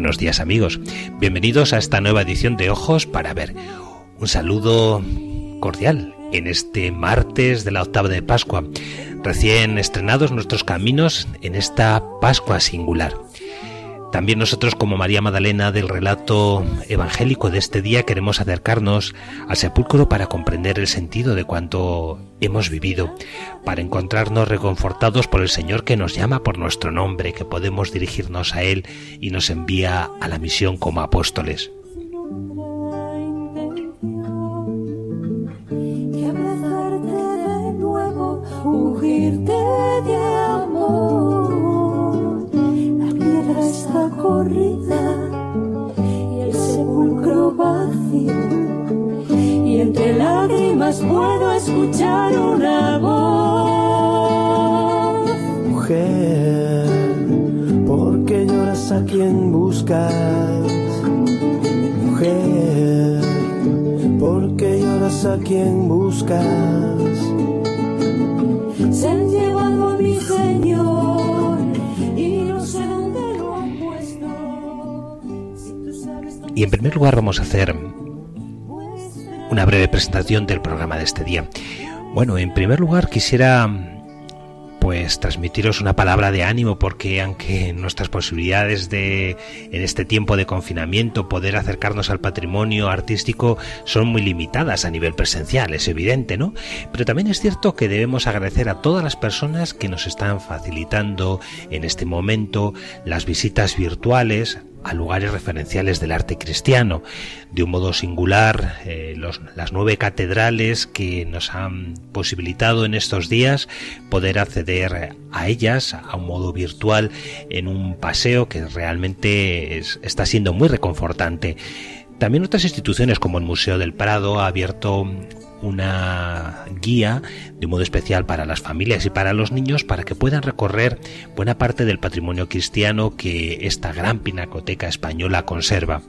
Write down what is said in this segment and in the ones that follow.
Buenos días amigos, bienvenidos a esta nueva edición de Ojos para Ver. Un saludo cordial en este martes de la octava de Pascua, recién estrenados nuestros caminos en esta Pascua singular. También nosotros como María Magdalena del relato evangélico de este día queremos acercarnos al sepulcro para comprender el sentido de cuanto hemos vivido, para encontrarnos reconfortados por el Señor que nos llama por nuestro nombre, que podemos dirigirnos a Él y nos envía a la misión como apóstoles. Lágrimas puedo escuchar una voz. Mujer, ¿por qué lloras a quien buscas? Mujer, ¿por qué lloras a quien buscas? Se han llevado a mi Señor. Y en primer lugar vamos a hacer breve presentación del programa de este día. Bueno, en primer lugar quisiera pues transmitiros una palabra de ánimo porque aunque nuestras posibilidades de en este tiempo de confinamiento poder acercarnos al patrimonio artístico son muy limitadas a nivel presencial, es evidente, ¿no? Pero también es cierto que debemos agradecer a todas las personas que nos están facilitando en este momento las visitas virtuales a lugares referenciales del arte cristiano. De un modo singular, eh, las nueve catedrales que nos han posibilitado en estos días poder acceder a ellas a un modo virtual en un paseo que realmente está siendo muy reconfortante. También otras instituciones como el Museo del Prado ha abierto una guía de modo especial para las familias y para los niños para que puedan recorrer buena parte del patrimonio cristiano que esta gran pinacoteca española conserva.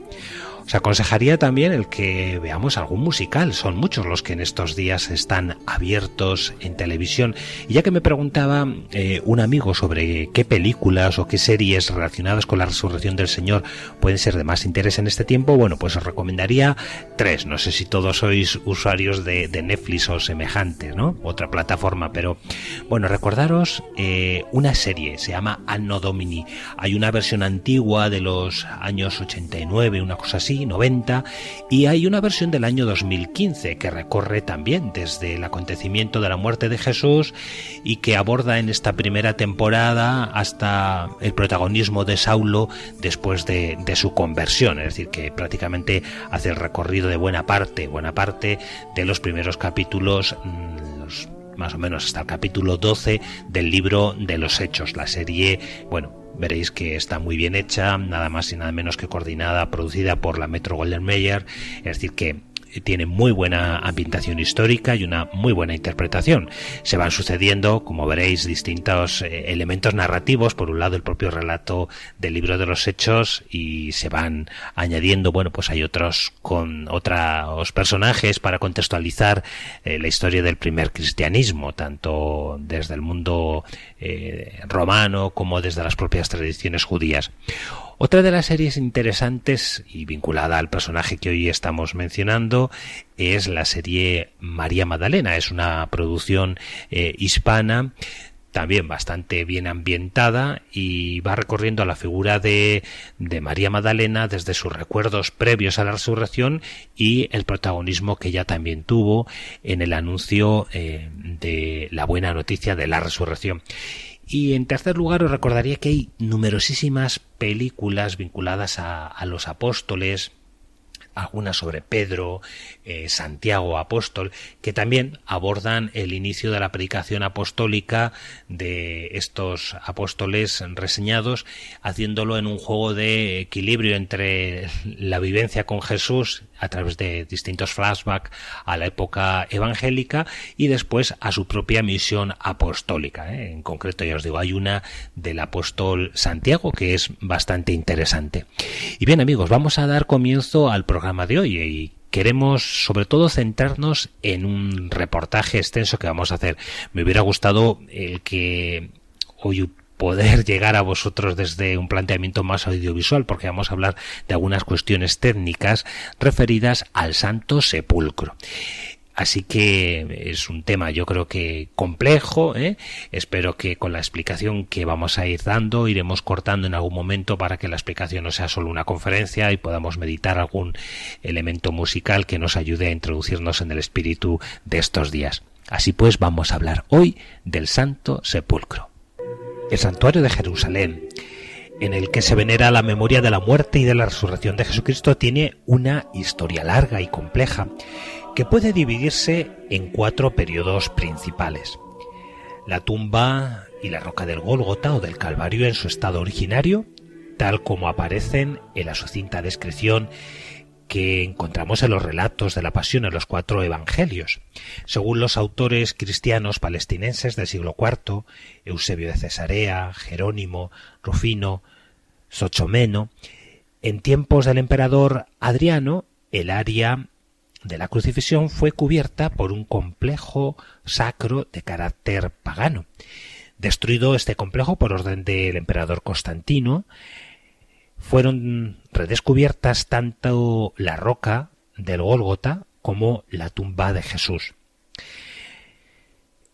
Os aconsejaría también el que veamos algún musical. Son muchos los que en estos días están abiertos en televisión. Y ya que me preguntaba eh, un amigo sobre qué películas o qué series relacionadas con la resurrección del Señor pueden ser de más interés en este tiempo, bueno, pues os recomendaría tres. No sé si todos sois usuarios de, Netflix o semejante, ¿no? Otra plataforma, pero bueno, recordaros eh, una serie, se llama Anno Domini. Hay una versión antigua de los años 89, una cosa así 90, y hay una versión del año 2015 que recorre también desde el acontecimiento de la muerte de Jesús y que aborda en esta primera temporada hasta el protagonismo de Saulo después de, su conversión, es decir, que prácticamente hace el recorrido de buena parte, buena parte de los primeros capítulos mm, más o menos hasta el capítulo 12 del libro de los Hechos. La serie, bueno, Veréis que está muy bien hecha, nada más y nada menos que coordinada, producida por la Metro Golden Mayer, es decir que tiene muy buena ambientación histórica y una muy buena interpretación. Se van sucediendo, como veréis, distintos eh, elementos narrativos, por un lado el propio relato del libro de los hechos y se van añadiendo, bueno, pues hay otros con otros personajes para contextualizar eh, la historia del primer cristianismo, tanto desde el mundo eh, romano como desde las propias tradiciones judías. Otra de las series interesantes y vinculada al personaje que hoy estamos mencionando es la serie María Magdalena. Es una producción eh, hispana también bastante bien ambientada y va recorriendo la figura de, de, María Magdalena desde sus recuerdos previos a la resurrección y el protagonismo que ella también tuvo en el anuncio eh, de la buena noticia de la resurrección. Y en tercer lugar os recordaría que hay numerosísimas películas vinculadas a, los apóstoles, algunas sobre Pedro, eh, Santiago apóstol, que también abordan el inicio de la predicación apostólica de estos apóstoles reseñados, haciéndolo en un juego de equilibrio entre la vivencia con Jesús a través de distintos flashbacks a la época evangélica y después a su propia misión apostólica. ¿eh? En concreto, ya os digo, hay una del apóstol Santiago que es bastante interesante. Y bien amigos, vamos a dar comienzo al programa de hoy y queremos sobre todo centrarnos en un reportaje extenso que vamos a hacer. Me hubiera gustado el que hoy poder llegar a vosotros desde un planteamiento más audiovisual, porque vamos a hablar de algunas cuestiones técnicas referidas al Santo Sepulcro. Así que es un tema yo creo que complejo. ¿eh? Espero que con la explicación que vamos a ir dando iremos cortando en algún momento para que la explicación no sea solo una conferencia y podamos meditar algún elemento musical que nos ayude a introducirnos en el espíritu de estos días. Así pues vamos a hablar hoy del Santo Sepulcro. El santuario de Jerusalén en el que se venera la memoria de la muerte y de la resurrección de Jesucristo tiene una historia larga y compleja que puede dividirse en cuatro periodos principales. La tumba y la roca del Gólgota o del Calvario en su estado originario, tal como aparecen en la sucinta descripción que encontramos en los relatos de la pasión en los cuatro evangelios. Según los autores cristianos palestinenses del siglo IV, Eusebio de Cesarea, Jerónimo, Rufino, Sochomeno, en tiempos del emperador Adriano, el área de la crucifixión fue cubierta por un complejo sacro de carácter pagano. Destruido este complejo por orden del emperador Constantino, fueron redescubiertas tanto la roca del Gólgota como la tumba de Jesús.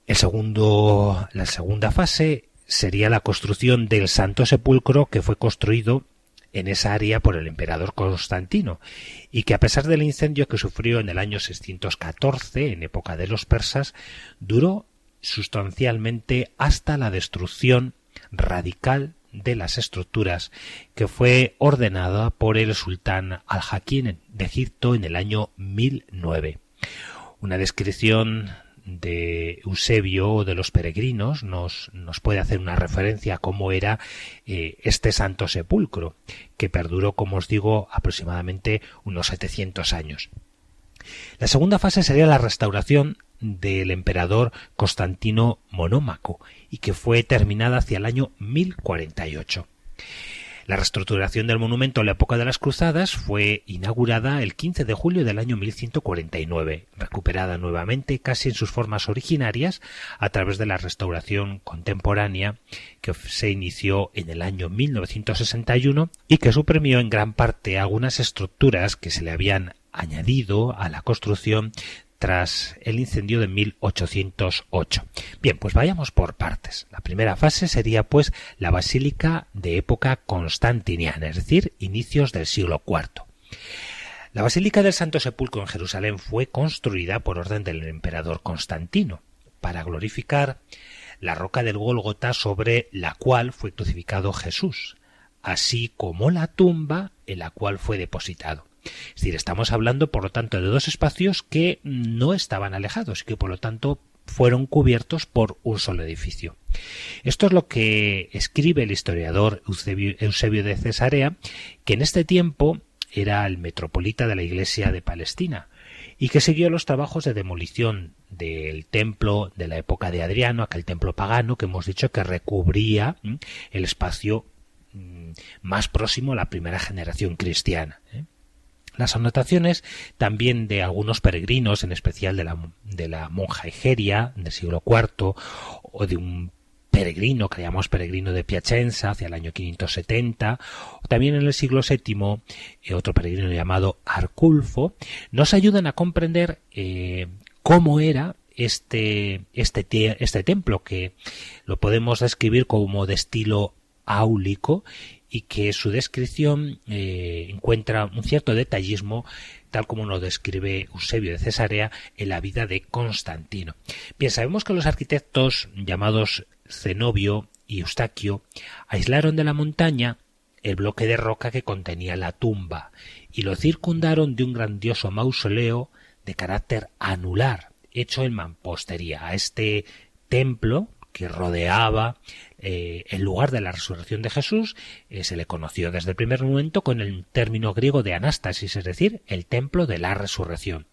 El segundo, la segunda fase sería la construcción del Santo Sepulcro que fue construido en esa área por el emperador Constantino, y que a pesar del incendio que sufrió en el año 614, en época de los persas, duró sustancialmente hasta la destrucción radical de las estructuras que fue ordenada por el sultán al-Hakim de Egipto en el año 1009. Una descripción de Eusebio o de los peregrinos nos, nos, puede hacer una referencia a cómo era eh, este santo sepulcro, que perduró, como os digo, aproximadamente unos 700 años. La segunda fase sería la restauración del emperador Constantino Monómaco y que fue terminada hacia el año 1048. La reestructuración del monumento en la época de las Cruzadas fue inaugurada el 15 de julio del año 1149, recuperada nuevamente casi en sus formas originarias a través de la restauración contemporánea que se inició en el año 1961 y que suprimió en gran parte algunas estructuras que se le habían añadido a la construcción tras el incendio de 1808. Bien, pues vayamos por partes. La primera fase sería pues la basílica de época constantiniana, es decir, inicios del siglo IV. La Basílica del Santo Sepulcro en Jerusalén fue construida por orden del emperador Constantino para glorificar la roca del Gólgota sobre la cual fue crucificado Jesús, así como la tumba en la cual fue depositado. Es decir, estamos hablando, por lo tanto, de dos espacios que no estaban alejados y que, por lo tanto, fueron cubiertos por un solo edificio. Esto es lo que escribe el historiador Eusebio, de Cesarea, que en este tiempo era el metropolita de la Iglesia de Palestina y que siguió los trabajos de demolición del templo de la época de Adriano, aquel templo pagano que hemos dicho que recubría el espacio más próximo a la primera generación cristiana. Las anotaciones también de algunos peregrinos, en especial de la, de la monja Egeria del siglo IV, o de un peregrino que peregrino de Piacenza hacia el año 570, o también en el siglo VII eh, otro peregrino llamado Arculfo, nos ayudan a comprender eh, cómo era este, este, este templo que lo podemos describir como de estilo áulico y que su descripción eh, encuentra un cierto detallismo tal como lo describe Eusebio de Cesarea en la vida de Constantino. Bien, sabemos que los arquitectos llamados Zenobio y Eustaquio aislaron de la montaña el bloque de roca que contenía la tumba y lo circundaron de un grandioso mausoleo de carácter anular hecho en mampostería. A este templo que rodeaba eh, el lugar de la resurrección de Jesús eh, se le conoció desde el primer momento con el término griego de anástasis, es decir, el templo de la resurrección.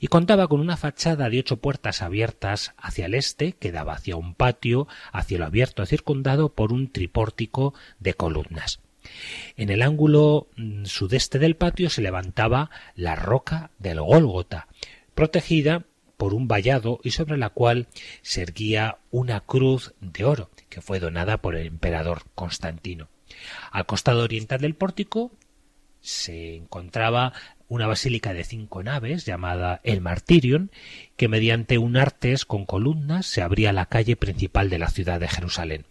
Y contaba con una fachada de ocho puertas abiertas hacia el este, que daba hacia un patio a cielo abierto circundado por un tripórtico de columnas. En el ángulo mm, sudeste del patio se levantaba la roca del Gólgota, protegida por un vallado y sobre la cual se erguía una cruz de oro que fue donada por el emperador Constantino. Al costado oriental del pórtico se encontraba una basílica de cinco naves llamada el Martirion, que mediante un artes con columnas se abría la calle principal de la ciudad de Jerusalén.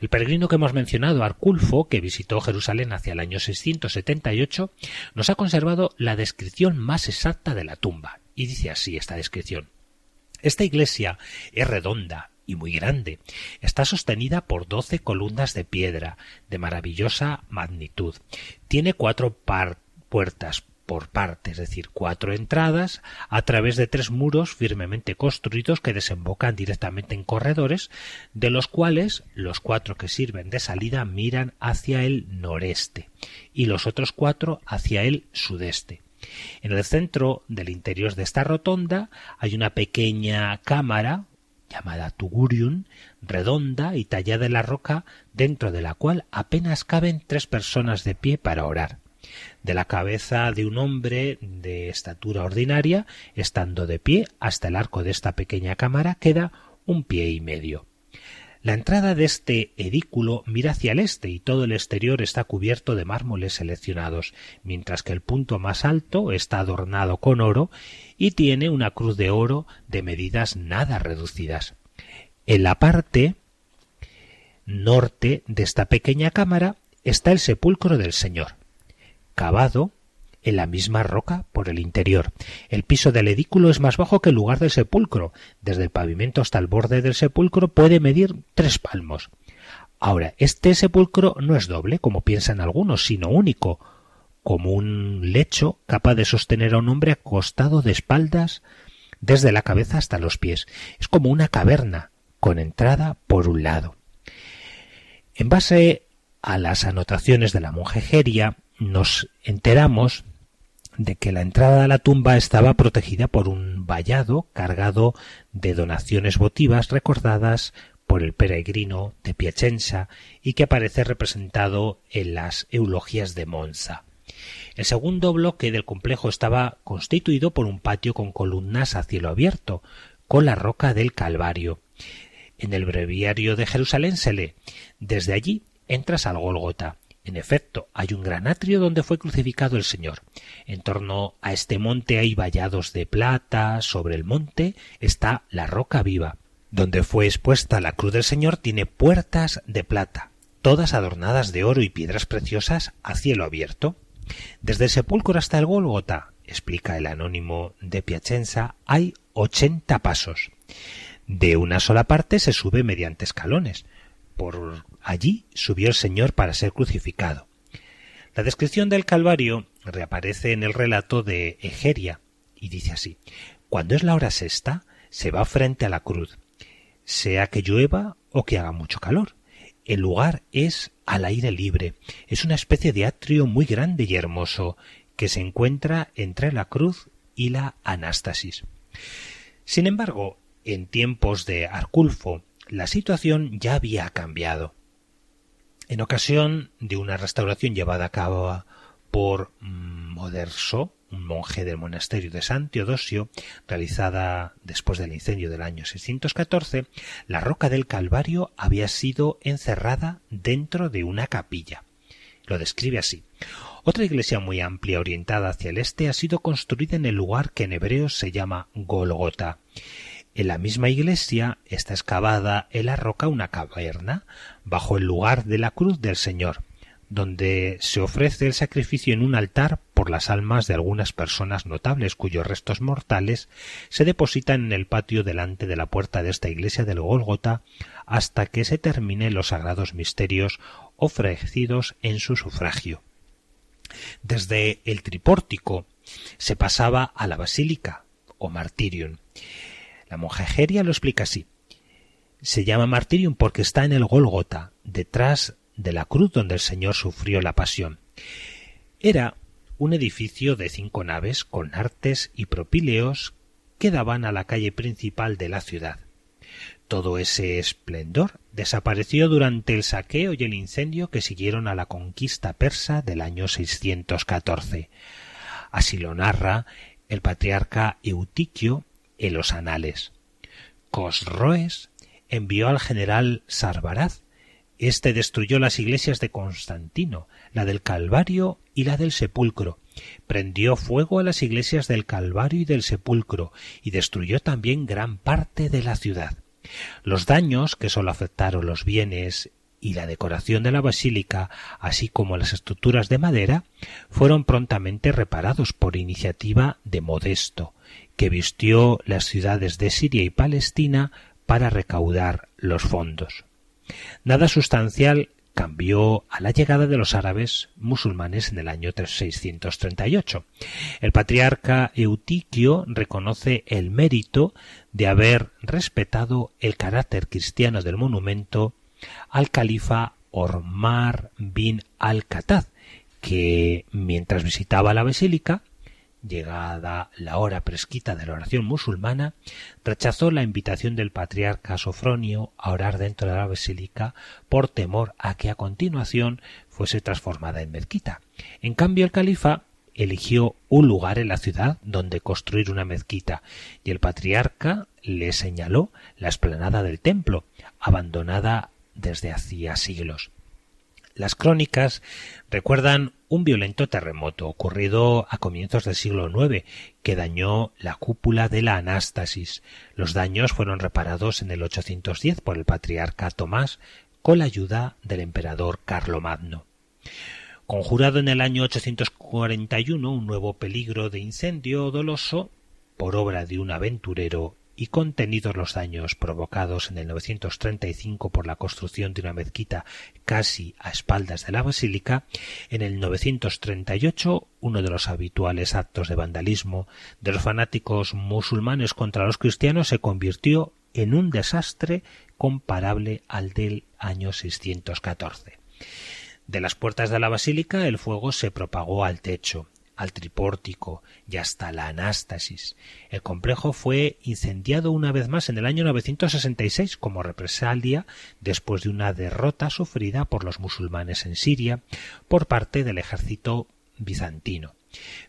El peregrino que hemos mencionado, Arculfo, que visitó Jerusalén hacia el año 678, nos ha conservado la descripción más exacta de la tumba, y dice así esta descripción. Esta iglesia es redonda y muy grande. Está sostenida por doce columnas de piedra de maravillosa magnitud. Tiene cuatro puertas por parte, es decir, cuatro entradas a través de tres muros firmemente construidos que desembocan directamente en corredores, de los cuales los cuatro que sirven de salida miran hacia el noreste y los otros cuatro hacia el sudeste. En el centro del interior de esta rotonda hay una pequeña cámara llamada Tugurium, redonda y tallada en la roca, dentro de la cual apenas caben tres personas de pie para orar. De la cabeza de un hombre de estatura ordinaria, estando de pie hasta el arco de esta pequeña cámara, queda un pie y medio. La entrada de este edículo mira hacia el este y todo el exterior está cubierto de mármoles seleccionados, mientras que el punto más alto está adornado con oro y tiene una cruz de oro de medidas nada reducidas. En la parte norte de esta pequeña cámara está el sepulcro del Señor, cavado en la misma roca por el interior. El piso del edículo es más bajo que el lugar del sepulcro. Desde el pavimento hasta el borde del sepulcro puede medir tres palmos. Ahora, este sepulcro no es doble, como piensan algunos, sino único, como un lecho capaz de sostener a un hombre acostado de espaldas desde la cabeza hasta los pies. Es como una caverna, con entrada por un lado. En base a las anotaciones de la monjejería, nos enteramos de que la entrada a la tumba estaba protegida por un vallado cargado de donaciones votivas recordadas por el peregrino de Piacenza y que aparece representado en las eulogias de Monza. El segundo bloque del complejo estaba constituido por un patio con columnas a cielo abierto, con la roca del Calvario. En el breviario de Jerusalén se lee Desde allí entras al Gólgota, en efecto, hay un gran atrio donde fue crucificado el Señor. En torno a este monte hay vallados de plata, sobre el monte está la roca viva. Donde fue expuesta la cruz del Señor tiene puertas de plata, todas adornadas de oro y piedras preciosas a cielo abierto. Desde el sepulcro hasta el Gólgota, explica el anónimo de Piacenza, hay ochenta pasos. De una sola parte se sube mediante escalones. Por allí subió el Señor para ser crucificado. La descripción del Calvario reaparece en el relato de Egeria y dice así Cuando es la hora sexta, se va frente a la cruz, sea que llueva o que haga mucho calor. El lugar es al aire libre, es una especie de atrio muy grande y hermoso que se encuentra entre la cruz y la anástasis. Sin embargo, en tiempos de Arculfo, la situación ya había cambiado. En ocasión de una restauración llevada a cabo por Moderso, un monje del monasterio de San Teodosio, realizada después del incendio del año 614, la roca del Calvario había sido encerrada dentro de una capilla. Lo describe así. Otra iglesia muy amplia orientada hacia el este ha sido construida en el lugar que en hebreo se llama Golgota. En la misma iglesia está excavada en la roca una caverna bajo el lugar de la cruz del Señor, donde se ofrece el sacrificio en un altar por las almas de algunas personas notables cuyos restos mortales se depositan en el patio delante de la puerta de esta iglesia del Gólgota hasta que se terminen los sagrados misterios ofrecidos en su sufragio. Desde el tripórtico se pasaba a la basílica o martirium. La monjejeria lo explica así. Se llama martirium porque está en el Gólgota, detrás de la cruz donde el Señor sufrió la pasión. Era un edificio de cinco naves con artes y propíleos que daban a la calle principal de la ciudad. Todo ese esplendor desapareció durante el saqueo y el incendio que siguieron a la conquista persa del año 614. Así lo narra el patriarca Eutiquio en los anales. Cosroes envió al general Sarbaraz. Este destruyó las iglesias de Constantino, la del Calvario y la del Sepulcro. Prendió fuego a las iglesias del Calvario y del Sepulcro y destruyó también gran parte de la ciudad. Los daños que sólo afectaron los bienes y la decoración de la basílica, así como las estructuras de madera, fueron prontamente reparados por iniciativa de Modesto, que vistió las ciudades de Siria y Palestina para recaudar los fondos. Nada sustancial cambió a la llegada de los árabes musulmanes en el año 638. El patriarca Eutiquio reconoce el mérito de haber respetado el carácter cristiano del monumento al califa Ormar bin al-Khattab, que mientras visitaba la basílica llegada la hora presquita de la oración musulmana, rechazó la invitación del patriarca Sofronio a orar dentro de la basílica por temor a que a continuación fuese transformada en mezquita. En cambio, el califa eligió un lugar en la ciudad donde construir una mezquita y el patriarca le señaló la esplanada del templo, abandonada desde hacía siglos. Las crónicas recuerdan un violento terremoto ocurrido a comienzos del siglo IX que dañó la cúpula de la Anástasis. Los daños fueron reparados en el 810 por el patriarca Tomás con la ayuda del emperador Carlomagno. Conjurado en el año 841 un nuevo peligro de incendio doloso por obra de un aventurero y contenidos los daños provocados en el 935 por la construcción de una mezquita casi a espaldas de la basílica, en el 938 uno de los habituales actos de vandalismo de los fanáticos musulmanes contra los cristianos se convirtió en un desastre comparable al del año 614. De las puertas de la basílica el fuego se propagó al techo, al tripórtico y hasta la anástasis. El complejo fue incendiado una vez más en el año 966 como represalia después de una derrota sufrida por los musulmanes en Siria por parte del ejército bizantino.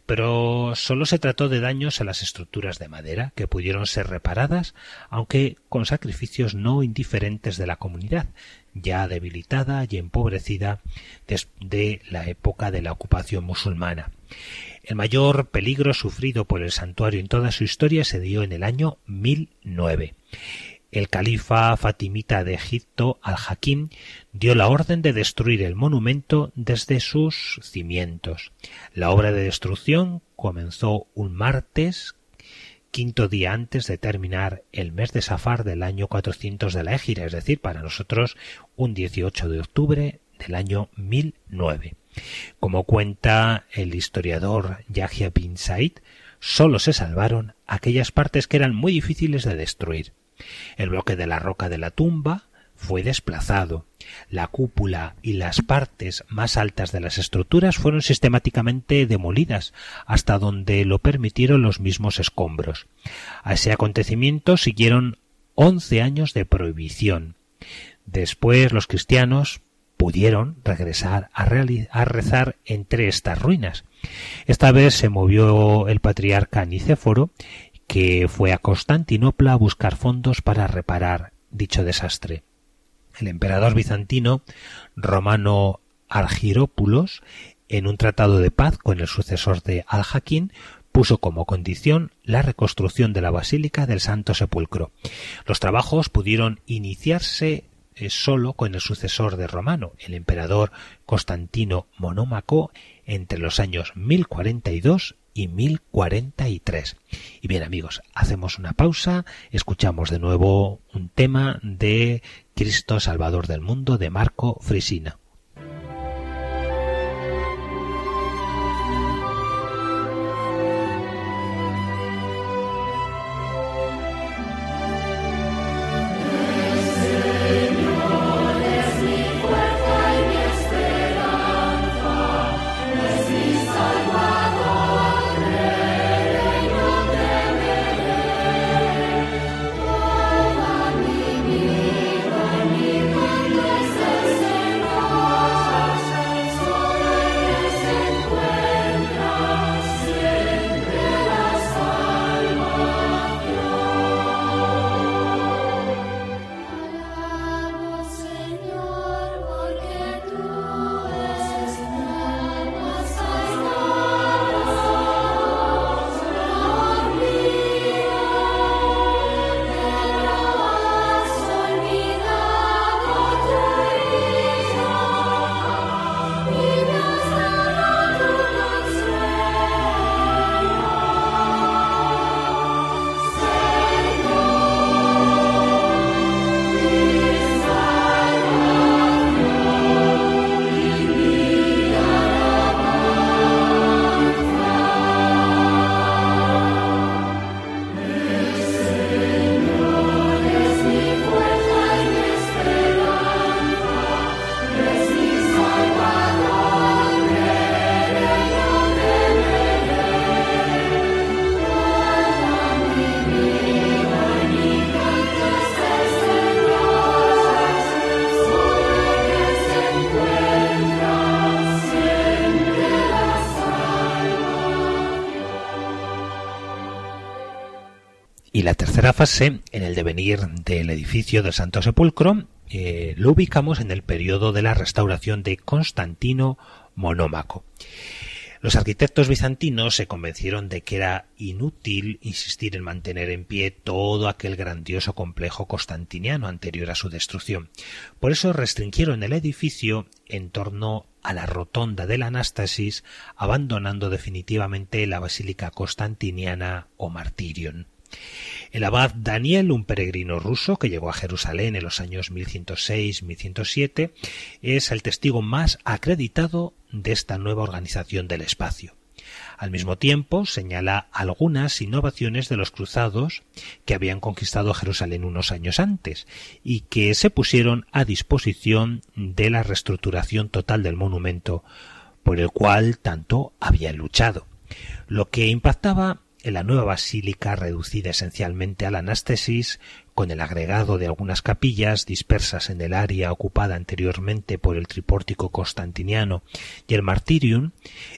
Pero solo se trató de daños a las estructuras de madera que pudieron ser reparadas, aunque con sacrificios no indiferentes de la comunidad, ya debilitada y empobrecida desde la época de la ocupación musulmana. El mayor peligro sufrido por el santuario en toda su historia se dio en el año 1009. El califa fatimita de Egipto, al-Hakim, dio la orden de destruir el monumento desde sus cimientos. La obra de destrucción comenzó un martes quinto día antes de terminar el mes de Safar del año 400 de la Égira, es decir, para nosotros un 18 de octubre del año 1009. Como cuenta el historiador Yahya bin Said, solo se salvaron aquellas partes que eran muy difíciles de destruir. El bloque de la roca de la tumba fue desplazado. La cúpula y las partes más altas de las estructuras fueron sistemáticamente demolidas hasta donde lo permitieron los mismos escombros. A ese acontecimiento siguieron once años de prohibición. Después los cristianos pudieron regresar a, rezar entre estas ruinas. Esta vez se movió el patriarca Nicéforo, que fue a Constantinopla a buscar fondos para reparar dicho desastre. El emperador bizantino Romano Argirópulos, en un tratado de paz con el sucesor de Al-Hakim, puso como condición la reconstrucción de la Basílica del Santo Sepulcro. Los trabajos pudieron iniciarse solo con el sucesor de Romano, el emperador Constantino Monómaco, entre los años 1042 y 1043. Y bien amigos, hacemos una pausa, escuchamos de nuevo un tema de Cristo Salvador del Mundo de Marco Frisina. Fase, en el devenir del edificio del Santo Sepulcro, eh, lo ubicamos en el periodo de la restauración de Constantino Monómaco. Los arquitectos bizantinos se convencieron de que era inútil insistir en mantener en pie todo aquel grandioso complejo constantiniano anterior a su destrucción. Por eso restringieron el edificio en torno a la rotonda del Anástasis, abandonando definitivamente la basílica constantiniana o Martirion. El abad Daniel, un peregrino ruso que llegó a Jerusalén en los años 1106-1107, es el testigo más acreditado de esta nueva organización del espacio. Al mismo tiempo, señala algunas innovaciones de los cruzados que habían conquistado Jerusalén unos años antes y que se pusieron a disposición de la reestructuración total del monumento por el cual tanto habían luchado. Lo que impactaba en la nueva basílica reducida esencialmente a la anástesis, con el agregado de algunas capillas dispersas en el área ocupada anteriormente por el tripórtico constantiniano y el martirium,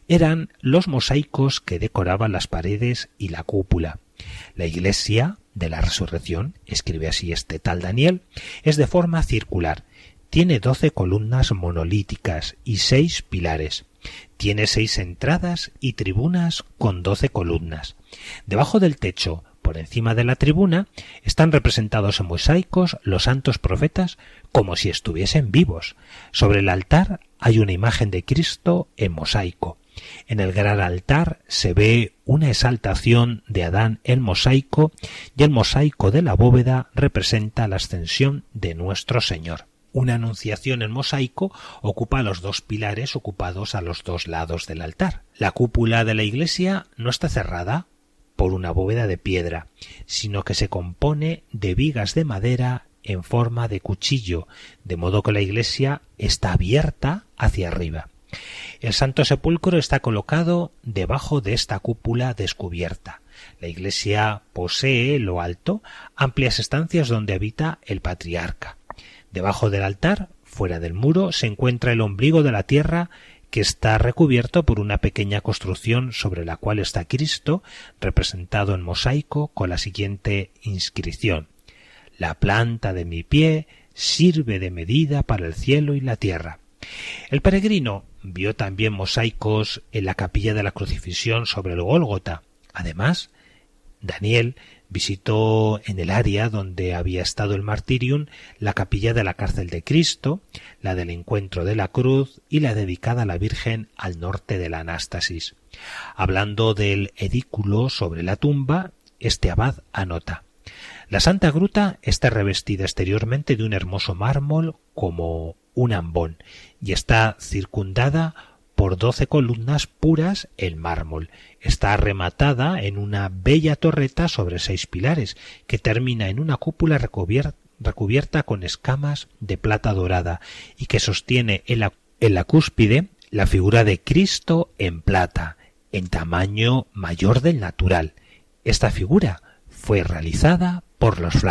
eran los mosaicos que decoraban las paredes y la cúpula. La iglesia de la resurrección, escribe así este tal Daniel, es de forma circular, tiene doce columnas monolíticas y seis pilares. Tiene seis entradas y tribunas con doce columnas. Debajo del techo, por encima de la tribuna, están representados en mosaicos los santos profetas como si estuviesen vivos. Sobre el altar hay una imagen de Cristo en mosaico. En el gran altar se ve una exaltación de Adán el mosaico y el mosaico de la bóveda representa la ascensión de nuestro Señor. Una anunciación en mosaico ocupa los dos pilares ocupados a los dos lados del altar. La cúpula de la iglesia no está cerrada por una bóveda de piedra, sino que se compone de vigas de madera en forma de cuchillo, de modo que la iglesia está abierta hacia arriba. El Santo Sepulcro está colocado debajo de esta cúpula descubierta. La iglesia posee, lo alto, amplias estancias donde habita el patriarca. Debajo del altar, fuera del muro, se encuentra el ombligo de la tierra que está recubierto por una pequeña construcción sobre la cual está Cristo, representado en mosaico con la siguiente inscripción La planta de mi pie sirve de medida para el cielo y la tierra. El peregrino vio también mosaicos en la capilla de la crucifixión sobre el Gólgota, Además, Daniel visitó en el área donde había estado el martirium la capilla de la cárcel de Cristo, la del encuentro de la cruz y la dedicada a la Virgen al norte de la Anástasis. Hablando del edículo sobre la tumba, este abad anota La Santa Gruta está revestida exteriormente de un hermoso mármol como un ambón y está circundada por doce columnas puras en mármol. Está rematada en una bella torreta sobre seis pilares, que termina en una cúpula recubierta, con escamas de plata dorada y que sostiene en la, cúspide la figura de Cristo en plata, en tamaño mayor del natural. Esta figura fue realizada por los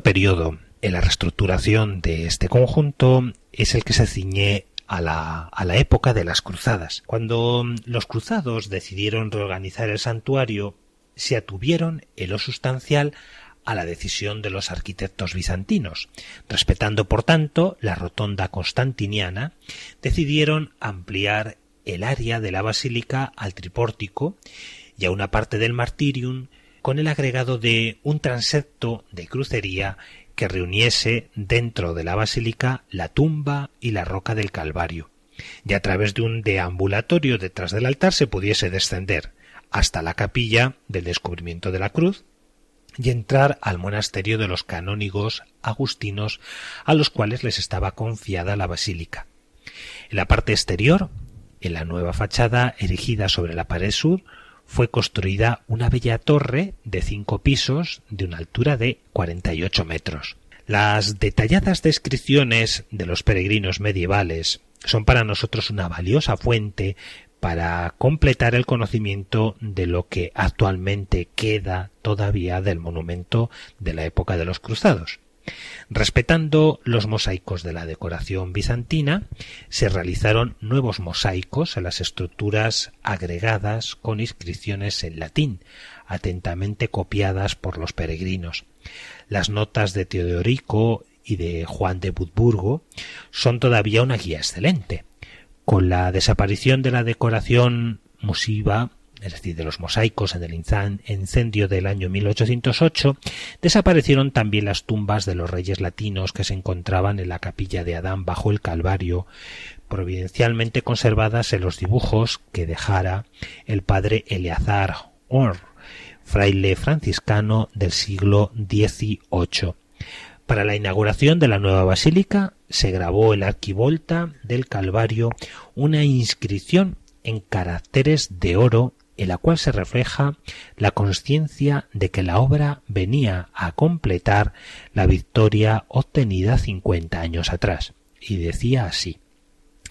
periodo en la reestructuración de este conjunto es el que se ciñe a la, a la época de las cruzadas. Cuando los cruzados decidieron reorganizar el santuario, se atuvieron en lo sustancial a la decisión de los arquitectos bizantinos. Respetando, por tanto, la rotonda constantiniana, decidieron ampliar el área de la basílica al tripórtico y a una parte del martirium con el agregado de un transepto de crucería que reuniese dentro de la basílica la tumba y la roca del Calvario, y a través de un deambulatorio detrás del altar se pudiese descender hasta la capilla del descubrimiento de la cruz y entrar al monasterio de los canónigos agustinos a los cuales les estaba confiada la basílica. En la parte exterior, en la nueva fachada erigida sobre la pared sur, fue construida una bella torre de cinco pisos de una altura de 48 metros. Las detalladas descripciones de los peregrinos medievales son para nosotros una valiosa fuente para completar el conocimiento de lo que actualmente queda todavía del monumento de la época de los cruzados. Respetando los mosaicos de la decoración bizantina, se realizaron nuevos mosaicos en las estructuras agregadas con inscripciones en latín, atentamente copiadas por los peregrinos. Las notas de Teodorico y de Juan de Budburgo son todavía una guía excelente. Con la desaparición de la decoración musiva es decir, de los mosaicos en el incendio del año 1808, desaparecieron también las tumbas de los reyes latinos que se encontraban en la capilla de Adán bajo el Calvario, providencialmente conservadas en los dibujos que dejara el padre Eleazar Or, fraile franciscano del siglo XVIII. Para la inauguración de la nueva basílica se grabó en la arquivolta del Calvario una inscripción en caracteres de oro en la cual se refleja la conciencia de que la obra venía a completar la victoria obtenida cincuenta años atrás. Y decía así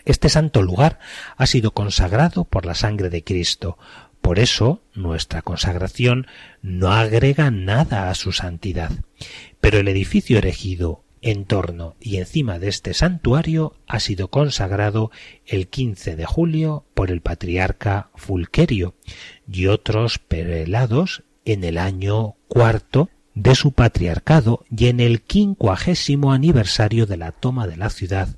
Este santo lugar ha sido consagrado por la sangre de Cristo. Por eso nuestra consagración no agrega nada a su santidad. Pero el edificio erigido en torno y encima de este santuario ha sido consagrado el 15 de julio por el patriarca Fulquerio y otros prelados en el año cuarto de su patriarcado y en el quincuagésimo aniversario de la toma de la ciudad,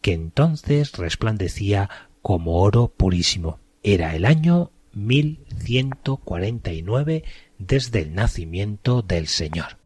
que entonces resplandecía como oro purísimo. Era el año 1149 desde el nacimiento del Señor.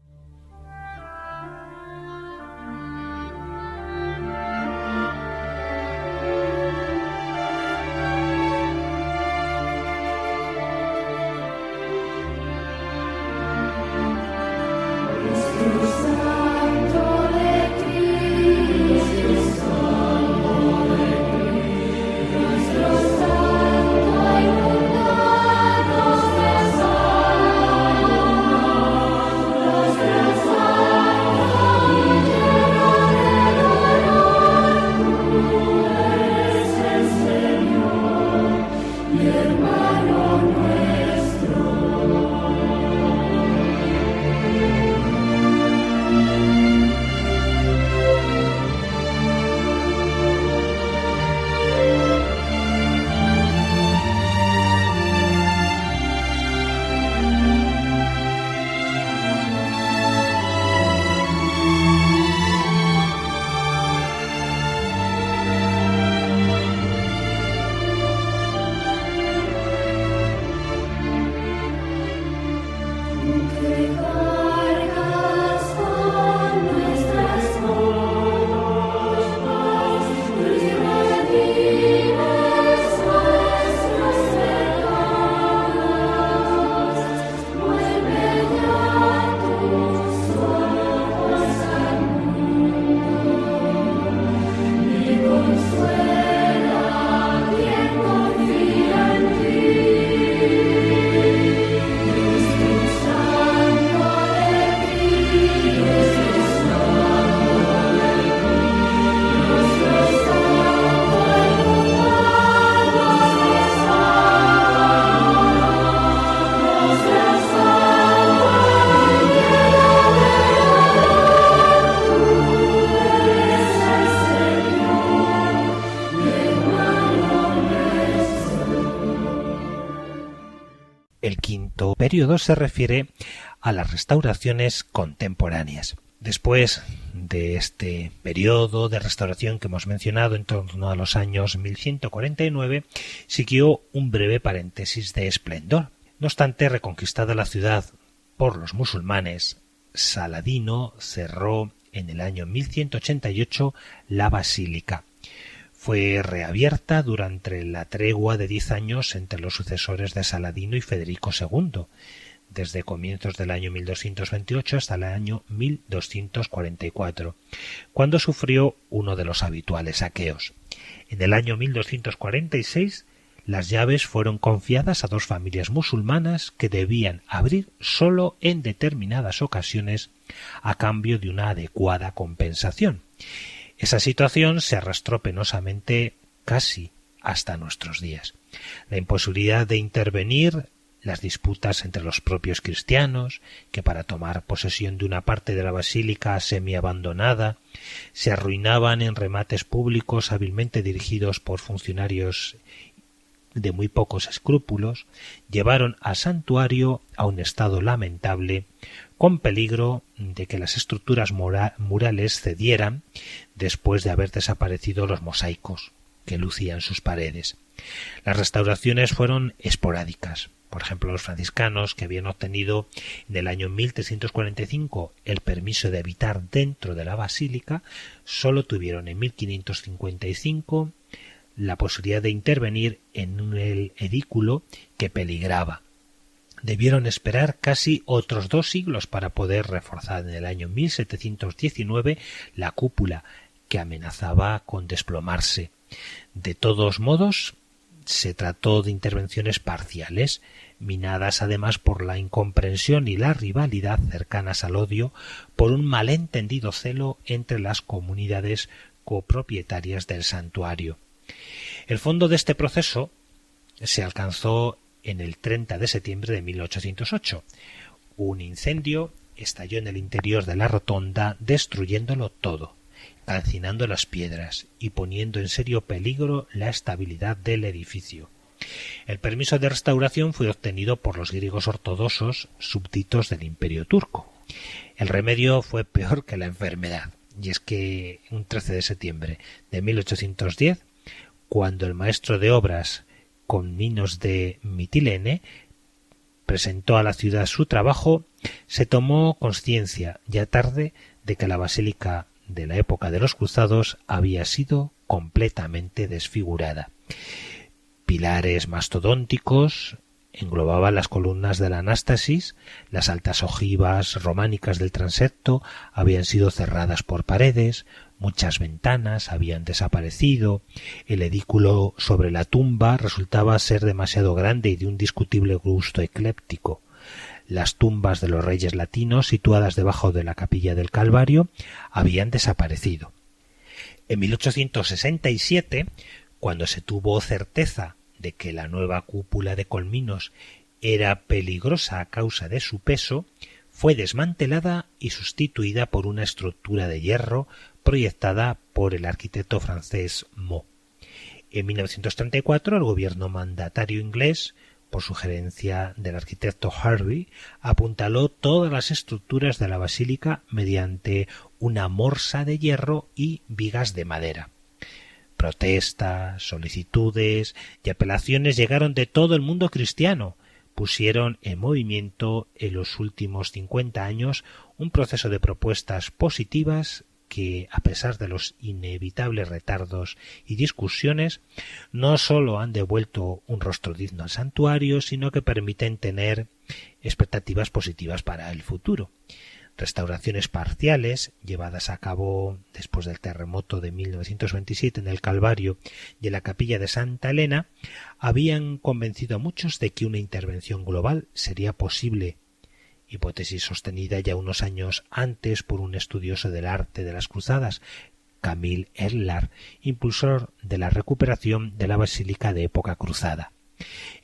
Se refiere a las restauraciones contemporáneas. Después de este periodo de restauración que hemos mencionado en torno a los años 1149, siguió un breve paréntesis de esplendor. No obstante, reconquistada la ciudad por los musulmanes, Saladino cerró en el año 1188 la basílica fue reabierta durante la tregua de diez años entre los sucesores de Saladino y Federico II, desde comienzos del año 1228 hasta el año 1244, cuando sufrió uno de los habituales saqueos. En el año 1246 las llaves fueron confiadas a dos familias musulmanas que debían abrir sólo en determinadas ocasiones a cambio de una adecuada compensación. Esa situación se arrastró penosamente casi hasta nuestros días. La imposibilidad de intervenir las disputas entre los propios cristianos, que para tomar posesión de una parte de la basílica semi-abandonada se arruinaban en remates públicos hábilmente dirigidos por funcionarios de muy pocos escrúpulos, llevaron al santuario a un estado lamentable, con peligro de que las estructuras murales cedieran después de haber desaparecido los mosaicos que lucían sus paredes. Las restauraciones fueron esporádicas. Por ejemplo, los franciscanos, que habían obtenido en el año 1345 el permiso de habitar dentro de la basílica, sólo tuvieron en 1555 la posibilidad de intervenir en el edículo que peligraba debieron esperar casi otros dos siglos para poder reforzar en el año 1719 la cúpula que amenazaba con desplomarse. De todos modos, se trató de intervenciones parciales, minadas además por la incomprensión y la rivalidad cercanas al odio, por un malentendido celo entre las comunidades copropietarias del santuario. El fondo de este proceso se alcanzó en el 30 de septiembre de 1808. Un incendio estalló en el interior de la rotonda, destruyéndolo todo, calcinando las piedras y poniendo en serio peligro la estabilidad del edificio. El permiso de restauración fue obtenido por los griegos ortodoxos súbditos del imperio turco. El remedio fue peor que la enfermedad, y es que un 13 de septiembre de 1810, cuando el maestro de obras con Ninos de Mitilene, presentó a la ciudad su trabajo, se tomó conciencia ya tarde de que la basílica de la época de los cruzados había sido completamente desfigurada. Pilares mastodónticos englobaba las columnas de la Anástasis, las altas ojivas románicas del transepto habían sido cerradas por paredes, muchas ventanas habían desaparecido, el edículo sobre la tumba resultaba ser demasiado grande y de un discutible gusto ecléptico. Las tumbas de los reyes latinos, situadas debajo de la capilla del Calvario, habían desaparecido. En 1867, cuando se tuvo certeza de que la nueva cúpula de Colminos era peligrosa a causa de su peso, fue desmantelada y sustituida por una estructura de hierro proyectada por el arquitecto francés Mo. En 1934 el gobierno mandatario inglés, por sugerencia del arquitecto Harvey, apuntaló todas las estructuras de la basílica mediante una morsa de hierro y vigas de madera. Protestas, solicitudes y apelaciones llegaron de todo el mundo cristiano, pusieron en movimiento en los últimos cincuenta años un proceso de propuestas positivas que, a pesar de los inevitables retardos y discusiones, no sólo han devuelto un rostro digno al santuario, sino que permiten tener expectativas positivas para el futuro. Restauraciones parciales, llevadas a cabo después del terremoto de 1927 en el Calvario y en la capilla de Santa Elena, habían convencido a muchos de que una intervención global sería posible, hipótesis sostenida ya unos años antes por un estudioso del arte de las cruzadas, Camille Erlar, impulsor de la recuperación de la basílica de época cruzada.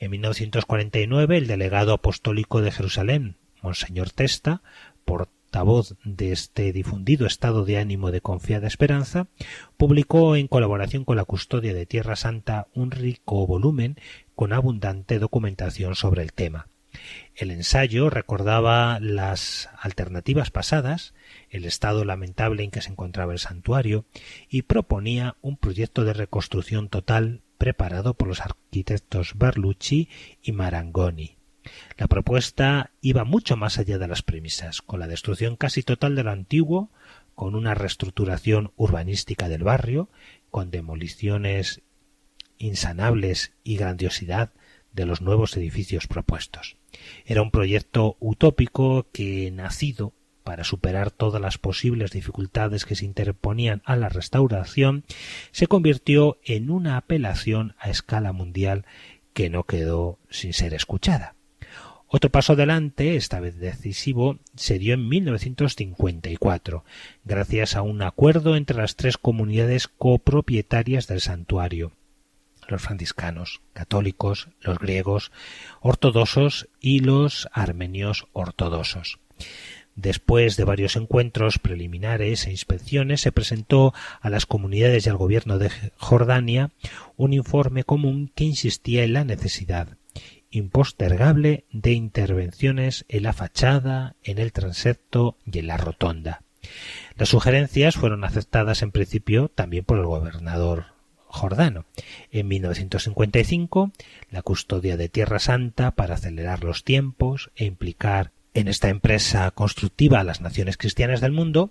En 1949, el delegado apostólico de Jerusalén, Monseñor Testa, por voz de este difundido estado de ánimo de confiada esperanza, publicó en colaboración con la Custodia de Tierra Santa un rico volumen con abundante documentación sobre el tema. El ensayo recordaba las alternativas pasadas, el estado lamentable en que se encontraba el santuario, y proponía un proyecto de reconstrucción total preparado por los arquitectos Berlucci y Marangoni. La propuesta iba mucho más allá de las premisas, con la destrucción casi total de lo antiguo, con una reestructuración urbanística del barrio, con demoliciones insanables y grandiosidad de los nuevos edificios propuestos. Era un proyecto utópico que, nacido para superar todas las posibles dificultades que se interponían a la restauración, se convirtió en una apelación a escala mundial que no quedó sin ser escuchada. Otro paso adelante, esta vez decisivo, se dio en 1954, gracias a un acuerdo entre las tres comunidades copropietarias del santuario los franciscanos, católicos, los griegos ortodoxos y los armenios ortodoxos. Después de varios encuentros preliminares e inspecciones, se presentó a las comunidades y al gobierno de Jordania un informe común que insistía en la necesidad impostergable de intervenciones en la fachada, en el transepto y en la rotonda. Las sugerencias fueron aceptadas en principio también por el gobernador jordano. En 1955, la custodia de Tierra Santa, para acelerar los tiempos e implicar en esta empresa constructiva a las naciones cristianas del mundo,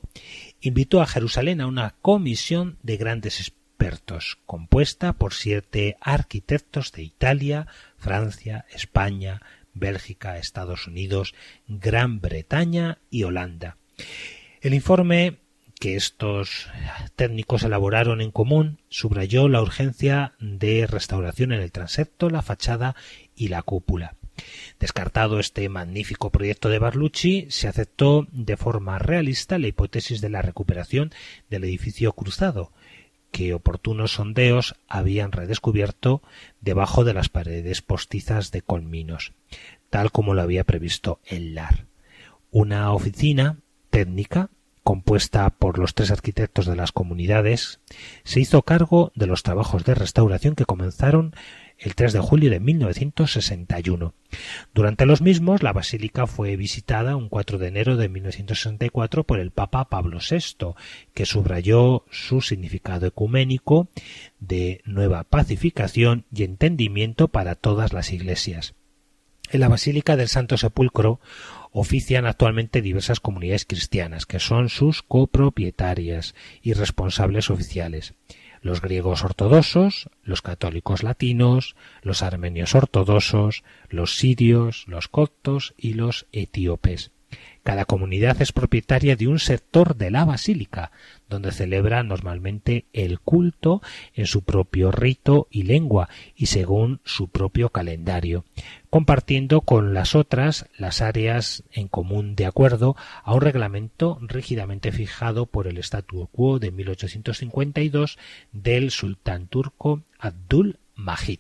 invitó a Jerusalén a una comisión de grandes expertos, compuesta por siete arquitectos de Italia, Francia, España, Bélgica, Estados Unidos, Gran Bretaña y Holanda. El informe que estos técnicos elaboraron en común subrayó la urgencia de restauración en el transepto, la fachada y la cúpula. Descartado este magnífico proyecto de Barlucci, se aceptó de forma realista la hipótesis de la recuperación del edificio cruzado, que oportunos sondeos habían redescubierto debajo de las paredes postizas de colminos, tal como lo había previsto el LAR. Una oficina técnica compuesta por los tres arquitectos de las comunidades, se hizo cargo de los trabajos de restauración que comenzaron el 3 de julio de 1961. Durante los mismos, la basílica fue visitada un 4 de enero de 1964 por el Papa Pablo VI, que subrayó su significado ecuménico de nueva pacificación y entendimiento para todas las iglesias. En la Basílica del Santo Sepulcro ofician actualmente diversas comunidades cristianas, que son sus copropietarias y responsables oficiales. los griegos ortodoxos, los católicos latinos, los armenios ortodoxos, los sirios, los coptos y los etíopes. Cada comunidad es propietaria de un sector de la basílica, donde celebra normalmente el culto en su propio rito y lengua y según su propio calendario, compartiendo con las otras las áreas en común de acuerdo a un reglamento rígidamente fijado por el statu quo de 1852 del sultán turco Abdul Majid.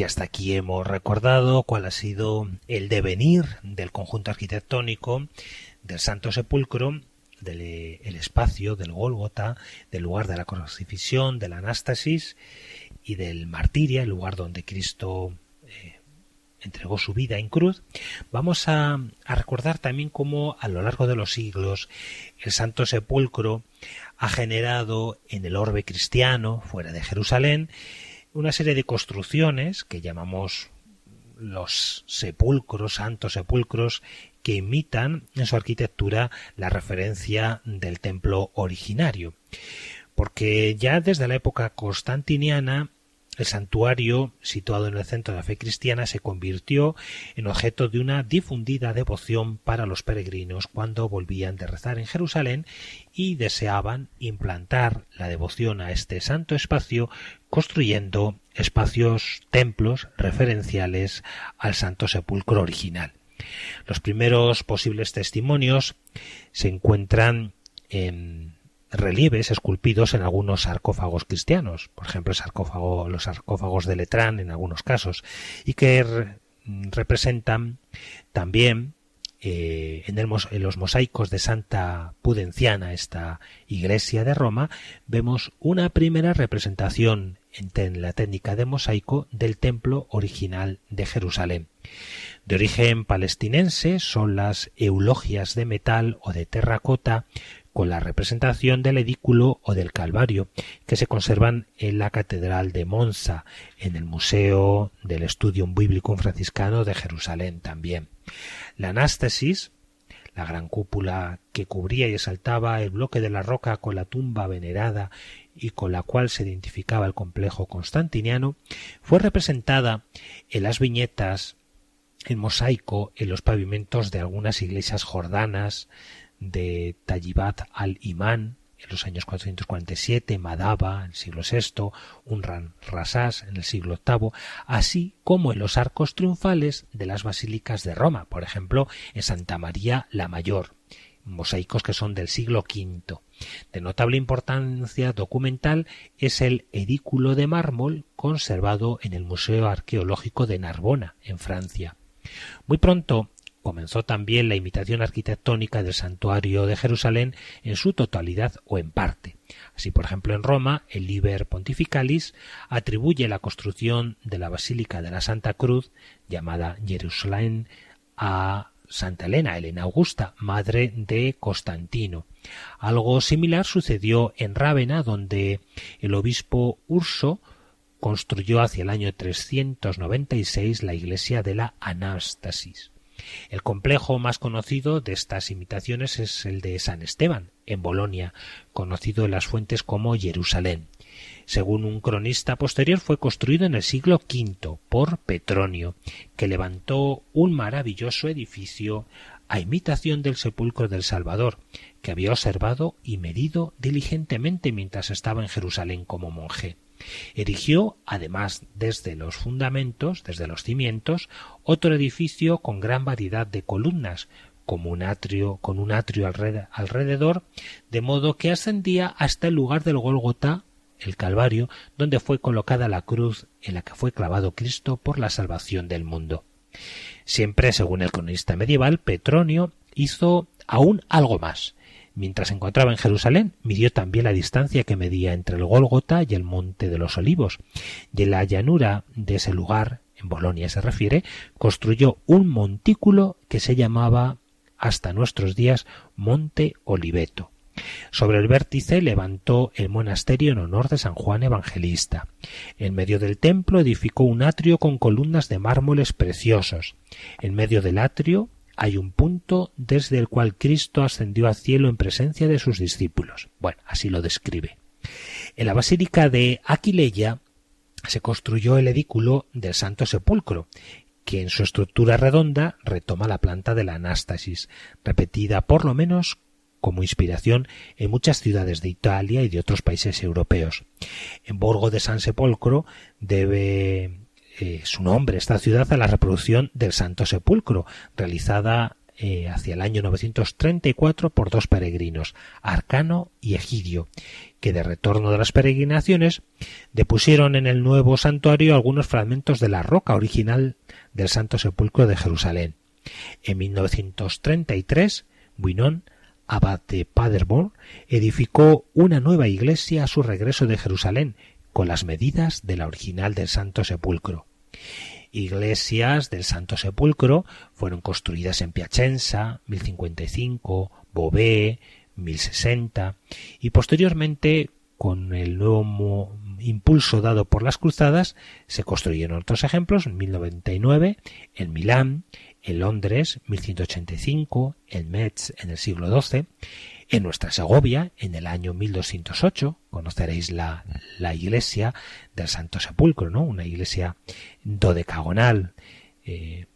Si hasta aquí hemos recordado cuál ha sido el devenir del conjunto arquitectónico del Santo Sepulcro, del el espacio del Gólgota, del lugar de la crucifixión, de la Anástasis y del martirio, el lugar donde Cristo eh, entregó su vida en cruz, vamos a, a recordar también cómo a lo largo de los siglos el Santo Sepulcro ha generado en el orbe cristiano, fuera de Jerusalén, una serie de construcciones que llamamos los sepulcros, santos sepulcros, que imitan en su arquitectura la referencia del templo originario. Porque ya desde la época constantiniana el santuario, situado en el centro de la fe cristiana, se convirtió en objeto de una difundida devoción para los peregrinos cuando volvían de rezar en Jerusalén y deseaban implantar la devoción a este santo espacio construyendo espacios, templos referenciales al Santo Sepulcro original. Los primeros posibles testimonios se encuentran en relieves esculpidos en algunos sarcófagos cristianos, por ejemplo, los sarcófagos de Letrán en algunos casos, y que representan también eh, en, en, los mosaicos de Santa Pudenciana, esta iglesia de Roma, vemos una primera representación en la técnica de mosaico del templo original de Jerusalén. De origen palestinense son las eulogias de metal o de terracota con la representación del edículo o del Calvario, que se conservan en la Catedral de Monza, en el Museo del Estudio Bíblico Franciscano de Jerusalén también. La anástasis, la gran cúpula que cubría y exaltaba el bloque de la roca con la tumba venerada y con la cual se identificaba el complejo constantiniano, fue representada en las viñetas en mosaico en los pavimentos de algunas iglesias jordanas de Tayibat al-Imán en los años 447, Madaba en el siglo VI, Unran Rasas en el siglo VIII, así como en los arcos triunfales de las basílicas de Roma, por ejemplo, en Santa María la Mayor, mosaicos que son del siglo V. De notable importancia documental es el edículo de mármol conservado en el Museo Arqueológico de Narbona, en Francia. Muy pronto comenzó también la imitación arquitectónica del santuario de Jerusalén en su totalidad o en parte. Así, por ejemplo, en Roma, el Liber Pontificalis atribuye la construcción de la Basílica de la Santa Cruz, llamada Jerusalén, a Santa Elena, Elena Augusta, madre de Constantino. Algo similar sucedió en Rávena, donde el obispo Urso construyó hacia el año 396 la iglesia de la Anástasis. El complejo más conocido de estas imitaciones es el de San Esteban, en Bolonia, conocido en las fuentes como Jerusalén. Según un cronista posterior, fue construido en el siglo V por Petronio, que levantó un maravilloso edificio a imitación del sepulcro del Salvador, que había observado y medido diligentemente mientras estaba en Jerusalén como monje. Erigió, además, desde los fundamentos, desde los cimientos, otro edificio con gran variedad de columnas, como un atrio, con un atrio alrededor, de modo que ascendía hasta el lugar del Gólgota el Calvario, donde fue colocada la cruz en la que fue clavado Cristo por la salvación del mundo. Siempre, según el cronista medieval, Petronio hizo aún algo más. Mientras se encontraba en Jerusalén, midió también la distancia que medía entre el Gólgota y el Monte de los Olivos, y en la llanura de ese lugar, en Bolonia se refiere, construyó un montículo que se llamaba hasta nuestros días Monte Oliveto. Sobre el vértice levantó el monasterio en honor de San Juan Evangelista. En medio del templo edificó un atrio con columnas de mármoles preciosos. En medio del atrio hay un punto desde el cual Cristo ascendió al cielo en presencia de sus discípulos. Bueno, así lo describe. En la basílica de Aquileia se construyó el edículo del Santo Sepulcro, que en su estructura redonda retoma la planta de la anástasis, repetida por lo menos como inspiración en muchas ciudades de Italia y de otros países europeos. En Borgo de San Sepolcro debe eh, su nombre esta ciudad a la reproducción del Santo Sepulcro, realizada eh, hacia el año 934 por dos peregrinos, Arcano y Egidio, que de retorno de las peregrinaciones depusieron en el nuevo santuario algunos fragmentos de la roca original del Santo Sepulcro de Jerusalén. En 1933, Buinón abad de Paderborn, edificó una nueva iglesia a su regreso de Jerusalén, con las medidas de la original del Santo Sepulcro. Iglesias del Santo Sepulcro fueron construidas en Piacenza, 1055, Beauvais, 1060, y posteriormente, con el nuevo impulso dado por las cruzadas, se construyeron otros ejemplos en 1099 en Milán, en Londres 1185, en Metz en el siglo XII, en nuestra Segovia en el año 1208, conoceréis la, la iglesia del Santo Sepulcro, ¿no? Una iglesia dodecagonal, eh,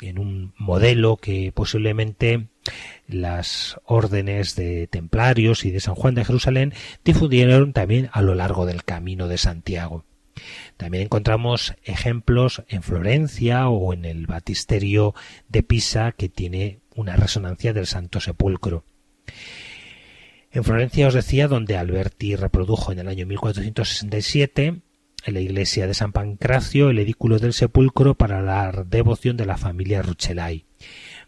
en un modelo que posiblemente las órdenes de templarios y de San Juan de Jerusalén difundieron también a lo largo del camino de Santiago. También encontramos ejemplos en Florencia o en el batisterio de Pisa que tiene una resonancia del Santo Sepulcro. En Florencia os decía donde Alberti reprodujo en el año 1467 en la iglesia de San Pancracio el edículo del sepulcro para la devoción de la familia Rucellai.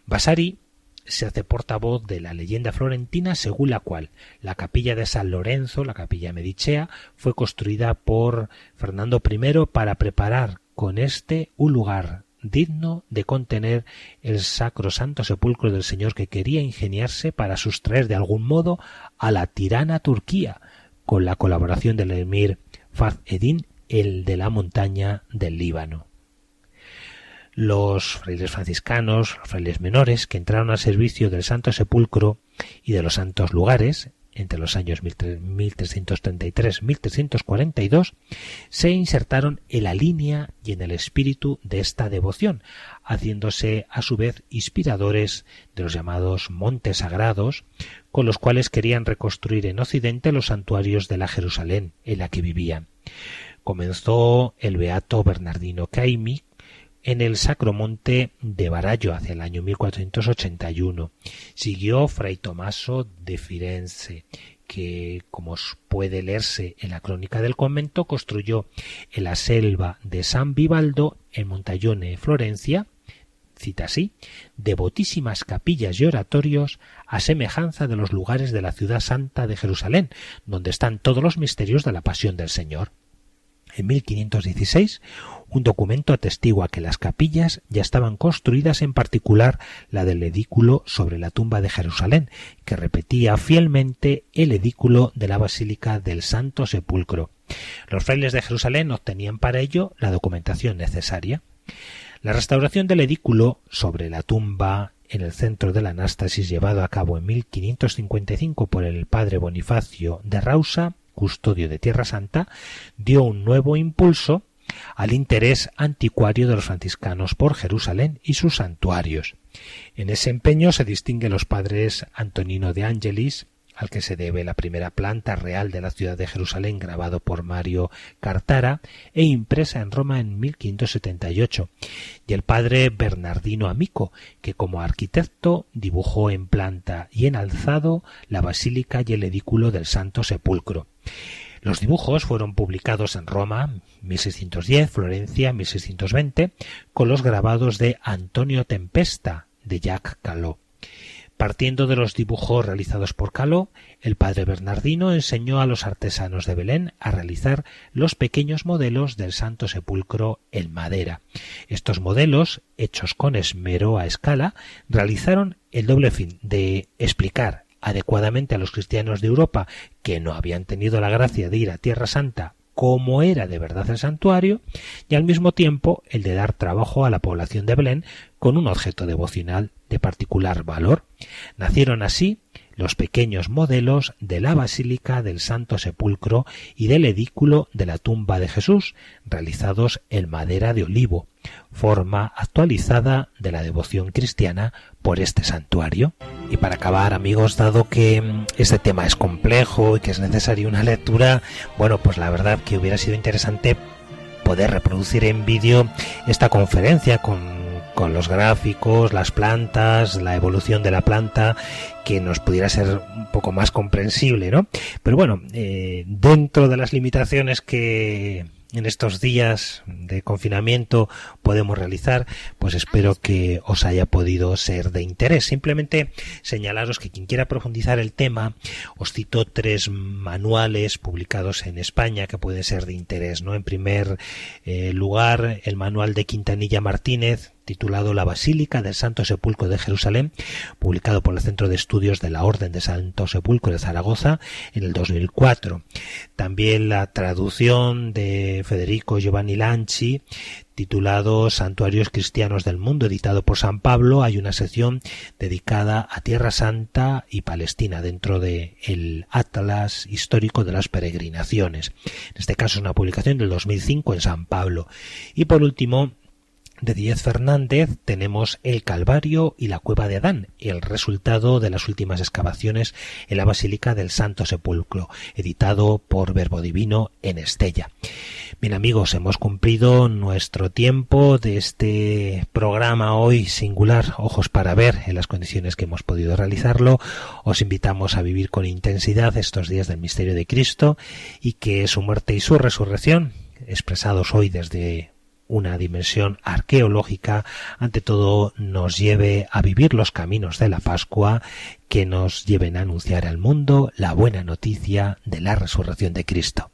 Vasari se hace portavoz de la leyenda florentina según la cual la capilla de San Lorenzo, la capilla medicea, fue construida por Fernando I para preparar con éste un lugar digno de contener el sacro santo sepulcro del Señor que quería ingeniarse para sustraer de algún modo a la tirana Turquía, con la colaboración del emir Faz Edin, el de la montaña del Líbano. Los frailes franciscanos, los frailes menores, que entraron al servicio del Santo Sepulcro y de los santos lugares, entre los años 1333-1342, se insertaron en la línea y en el espíritu de esta devoción, haciéndose a su vez inspiradores de los llamados montes sagrados, con los cuales querían reconstruir en Occidente los santuarios de la Jerusalén en la que vivían. Comenzó el beato Bernardino Caimi en el Sacromonte de Barallo hacia el año 1481. Siguió Fray Tomaso de Firenze, que, como puede leerse en la crónica del convento, construyó en la selva de San Vivaldo, en Montaglione, Florencia, cita así, devotísimas capillas y oratorios a semejanza de los lugares de la ciudad santa de Jerusalén, donde están todos los misterios de la pasión del Señor. En 1516, un documento atestigua que las capillas ya estaban construidas, en particular la del edículo sobre la tumba de Jerusalén, que repetía fielmente el edículo de la Basílica del Santo Sepulcro. Los frailes de Jerusalén obtenían para ello la documentación necesaria. La restauración del edículo sobre la tumba en el centro de la Anástasis llevado a cabo en 1555 por el padre Bonifacio de Rausa custodio de Tierra Santa, dio un nuevo impulso al interés anticuario de los franciscanos por Jerusalén y sus santuarios. En ese empeño se distinguen los padres Antonino de Angelis, al que se debe la primera planta real de la ciudad de Jerusalén grabado por Mario Cartara e impresa en Roma en 1578, y el padre Bernardino Amico, que como arquitecto dibujó en planta y en alzado la basílica y el edículo del Santo Sepulcro. Los dibujos fueron publicados en Roma 1610, Florencia 1620, con los grabados de Antonio Tempesta de Jacques Callot. Partiendo de los dibujos realizados por Caló, el padre Bernardino enseñó a los artesanos de Belén a realizar los pequeños modelos del Santo Sepulcro en madera. Estos modelos, hechos con esmero a escala, realizaron el doble fin de explicar adecuadamente a los cristianos de Europa que no habían tenido la gracia de ir a Tierra Santa cómo era de verdad el santuario y al mismo tiempo el de dar trabajo a la población de Belén con un objeto devocional de particular valor. Nacieron así los pequeños modelos de la Basílica del Santo Sepulcro y del edículo de la tumba de Jesús, realizados en madera de olivo, forma actualizada de la devoción cristiana por este santuario. Y para acabar, amigos, dado que mm, este tema es complejo y que es necesaria una lectura, bueno, pues la verdad que hubiera sido interesante poder reproducir en vídeo esta conferencia con con los gráficos, las plantas, la evolución de la planta, que nos pudiera ser un poco más comprensible, ¿no? Pero bueno, eh, dentro de las limitaciones que en estos días de confinamiento podemos realizar, pues espero que os haya podido ser de interés. Simplemente señalaros que quien quiera profundizar el tema, os cito tres manuales publicados en España que pueden ser de interés, ¿no? En primer eh, lugar, el manual de Quintanilla Martínez, titulado La Basílica del Santo Sepulcro de Jerusalén, publicado por el Centro de Estudios de la Orden de Santo Sepulcro de Zaragoza en el 2004. También la traducción de Federico Giovanni Lanchi, titulado Santuarios Cristianos del Mundo, editado por San Pablo, hay una sección dedicada a Tierra Santa y Palestina dentro de el Atlas histórico de las peregrinaciones. En este caso es una publicación del 2005 en San Pablo. Y por último, de Díez Fernández tenemos el Calvario y la Cueva de Adán, el resultado de las últimas excavaciones en la Basílica del Santo Sepulcro, editado por Verbo Divino en Estella. Bien amigos, hemos cumplido nuestro tiempo de este programa hoy singular, Ojos para Ver, en las condiciones que hemos podido realizarlo. Os invitamos a vivir con intensidad estos días del misterio de Cristo y que su muerte y su resurrección, expresados hoy desde una dimensión arqueológica, ante todo nos lleve a vivir los caminos de la Pascua que nos lleven a anunciar al mundo la buena noticia de la resurrección de Cristo.